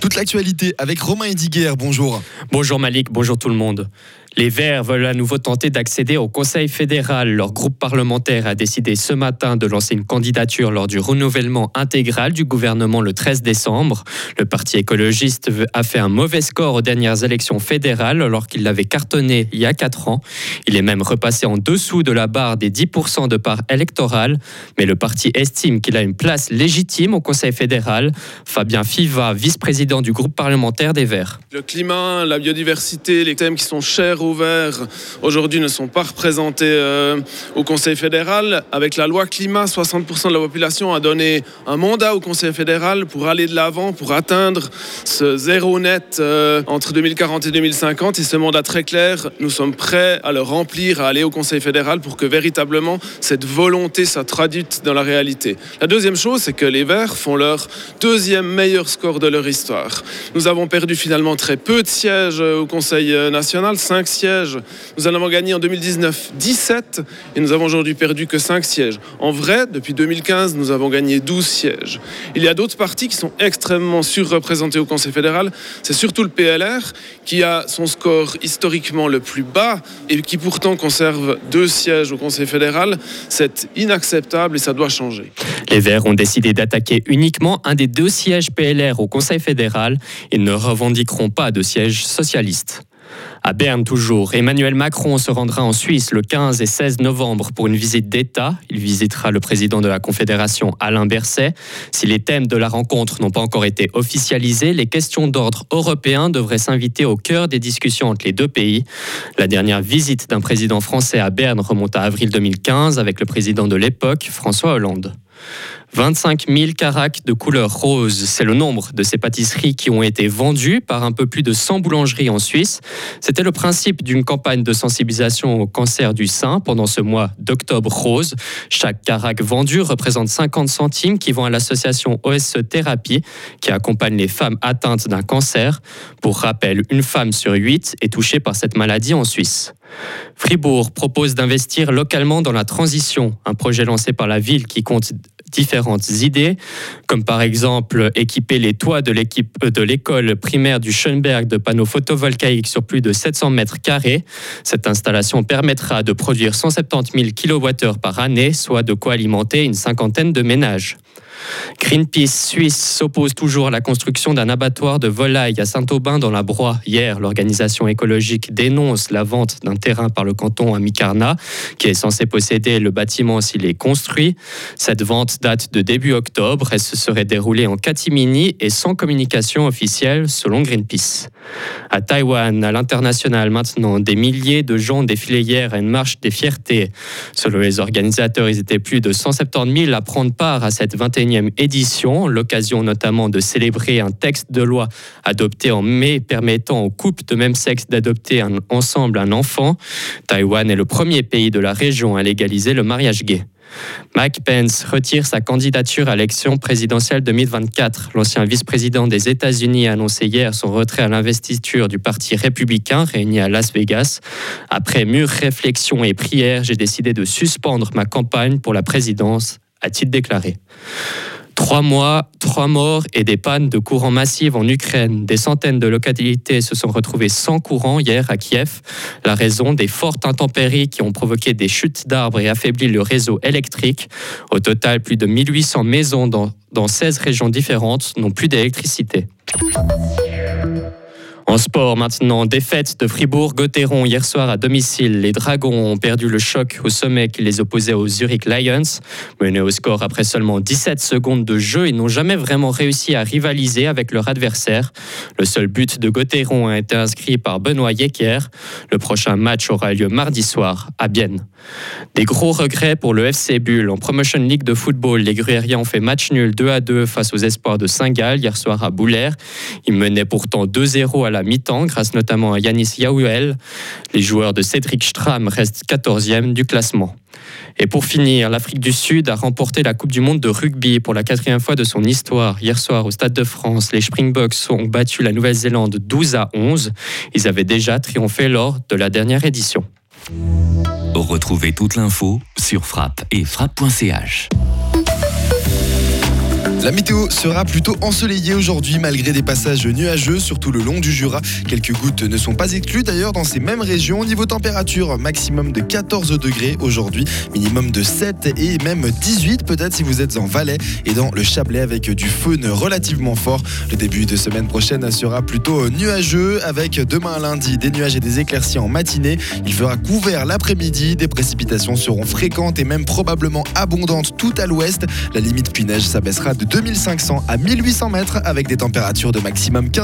Toute l'actualité avec Romain Ediguer, bonjour. Bonjour Malik, bonjour tout le monde. Les Verts veulent à nouveau tenter d'accéder au Conseil fédéral. Leur groupe parlementaire a décidé ce matin de lancer une candidature lors du renouvellement intégral du gouvernement le 13 décembre. Le parti écologiste a fait un mauvais score aux dernières élections fédérales alors qu'il l'avait cartonné il y a 4 ans. Il est même repassé en dessous de la barre des 10% de part électorale, mais le parti estime qu'il a une place légitime au Conseil fédéral. Fabien Fiva, vice-président du groupe parlementaire des Verts. Le climat, la biodiversité, les thèmes qui sont chers aujourd'hui ne sont pas représentés euh, au Conseil fédéral. Avec la loi climat, 60% de la population a donné un mandat au Conseil fédéral pour aller de l'avant, pour atteindre ce zéro net euh, entre 2040 et 2050. Et ce mandat très clair, nous sommes prêts à le remplir, à aller au Conseil fédéral pour que véritablement cette volonté soit traduite dans la réalité. La deuxième chose, c'est que les Verts font leur deuxième meilleur score de leur histoire. Nous avons perdu finalement très peu de sièges au Conseil national, 5 sièges. Nous en avons gagné en 2019 17 et nous avons aujourd'hui perdu que 5 sièges. En vrai, depuis 2015, nous avons gagné 12 sièges. Il y a d'autres partis qui sont extrêmement surreprésentés au Conseil fédéral. C'est surtout le PLR qui a son score historiquement le plus bas et qui pourtant conserve deux sièges au Conseil fédéral. C'est inacceptable et ça doit changer. Les Verts ont décidé d'attaquer uniquement un des deux sièges PLR au Conseil fédéral et ne revendiqueront pas de siège socialiste. À Berne toujours, Emmanuel Macron se rendra en Suisse le 15 et 16 novembre pour une visite d'État. Il visitera le président de la Confédération Alain Berset. Si les thèmes de la rencontre n'ont pas encore été officialisés, les questions d'ordre européen devraient s'inviter au cœur des discussions entre les deux pays. La dernière visite d'un président français à Berne remonte à avril 2015 avec le président de l'époque, François Hollande. 25 000 caracs de couleur rose, c'est le nombre de ces pâtisseries qui ont été vendues par un peu plus de 100 boulangeries en Suisse. C'était le principe d'une campagne de sensibilisation au cancer du sein pendant ce mois d'octobre rose. Chaque carac vendu représente 50 centimes qui vont à l'association OSE Thérapie qui accompagne les femmes atteintes d'un cancer. Pour rappel, une femme sur huit est touchée par cette maladie en Suisse. Fribourg propose d'investir localement dans la transition, un projet lancé par la ville qui compte différentes idées, comme par exemple équiper les toits de l'école primaire du Schönberg de panneaux photovoltaïques sur plus de 700 mètres carrés. Cette installation permettra de produire 170 000 kWh par année, soit de quoi alimenter une cinquantaine de ménages. Greenpeace Suisse s'oppose toujours à la construction d'un abattoir de volailles à Saint-Aubin dans la Broye. Hier, l'organisation écologique dénonce la vente d'un terrain par le canton à Micarna, qui est censé posséder le bâtiment s'il est construit. Cette vente date de début octobre et se serait déroulée en catimini et sans communication officielle, selon Greenpeace. À Taïwan, à l'international maintenant, des milliers de gens défilaient hier à une marche des fiertés. Selon les organisateurs, ils étaient plus de 170 000 à prendre part à cette 21e édition, l'occasion notamment de célébrer un texte de loi adopté en mai permettant aux couples de même sexe d'adopter ensemble un enfant. Taïwan est le premier pays de la région à légaliser le mariage gay. Mike Pence retire sa candidature à l'élection présidentielle 2024. L'ancien vice-président des États-Unis a annoncé hier son retrait à l'investiture du Parti républicain réuni à Las Vegas. Après mûre réflexion et prière, j'ai décidé de suspendre ma campagne pour la présidence, a-t-il déclaré. Trois mois, trois morts et des pannes de courant massives en Ukraine. Des centaines de localités se sont retrouvées sans courant hier à Kiev. La raison des fortes intempéries qui ont provoqué des chutes d'arbres et affaibli le réseau électrique. Au total, plus de 1800 maisons dans, dans 16 régions différentes n'ont plus d'électricité. En sport maintenant, défaite de Fribourg-Gotteron hier soir à domicile. Les Dragons ont perdu le choc au sommet qui les opposait aux Zurich Lions. Menés au score après seulement 17 secondes de jeu, ils n'ont jamais vraiment réussi à rivaliser avec leur adversaire. Le seul but de Gotteron a été inscrit par Benoît Yecker. Le prochain match aura lieu mardi soir à Bienne. Des gros regrets pour le FC Bull. En Promotion League de football, les Gruériens ont fait match nul 2 à 2 face aux Espoirs de Saint-Gall hier soir à Boulaire. Ils menaient pourtant 2-0 à la mi-temps grâce notamment à Yanis Yahuel. Les joueurs de Cédric Stram restent 14e du classement. Et pour finir, l'Afrique du Sud a remporté la Coupe du Monde de rugby pour la quatrième fois de son histoire. Hier soir, au Stade de France, les Springboks ont battu la Nouvelle-Zélande 12 à 11. Ils avaient déjà triomphé lors de la dernière édition. Retrouvez toute l'info sur frappe et frappe.ch. La météo sera plutôt ensoleillée aujourd'hui malgré des passages nuageux, surtout le long du Jura. Quelques gouttes ne sont pas exclues d'ailleurs dans ces mêmes régions. Niveau température, maximum de 14 degrés aujourd'hui, minimum de 7 et même 18 peut-être si vous êtes en Valais et dans le Chablais avec du faune relativement fort. Le début de semaine prochaine sera plutôt nuageux avec demain lundi des nuages et des éclaircies en matinée. Il fera couvert l'après-midi. Des précipitations seront fréquentes et même probablement abondantes tout à l'ouest. La limite pluie-neige s'abaissera de 2500 à 1800 mètres avec des températures de maximum 15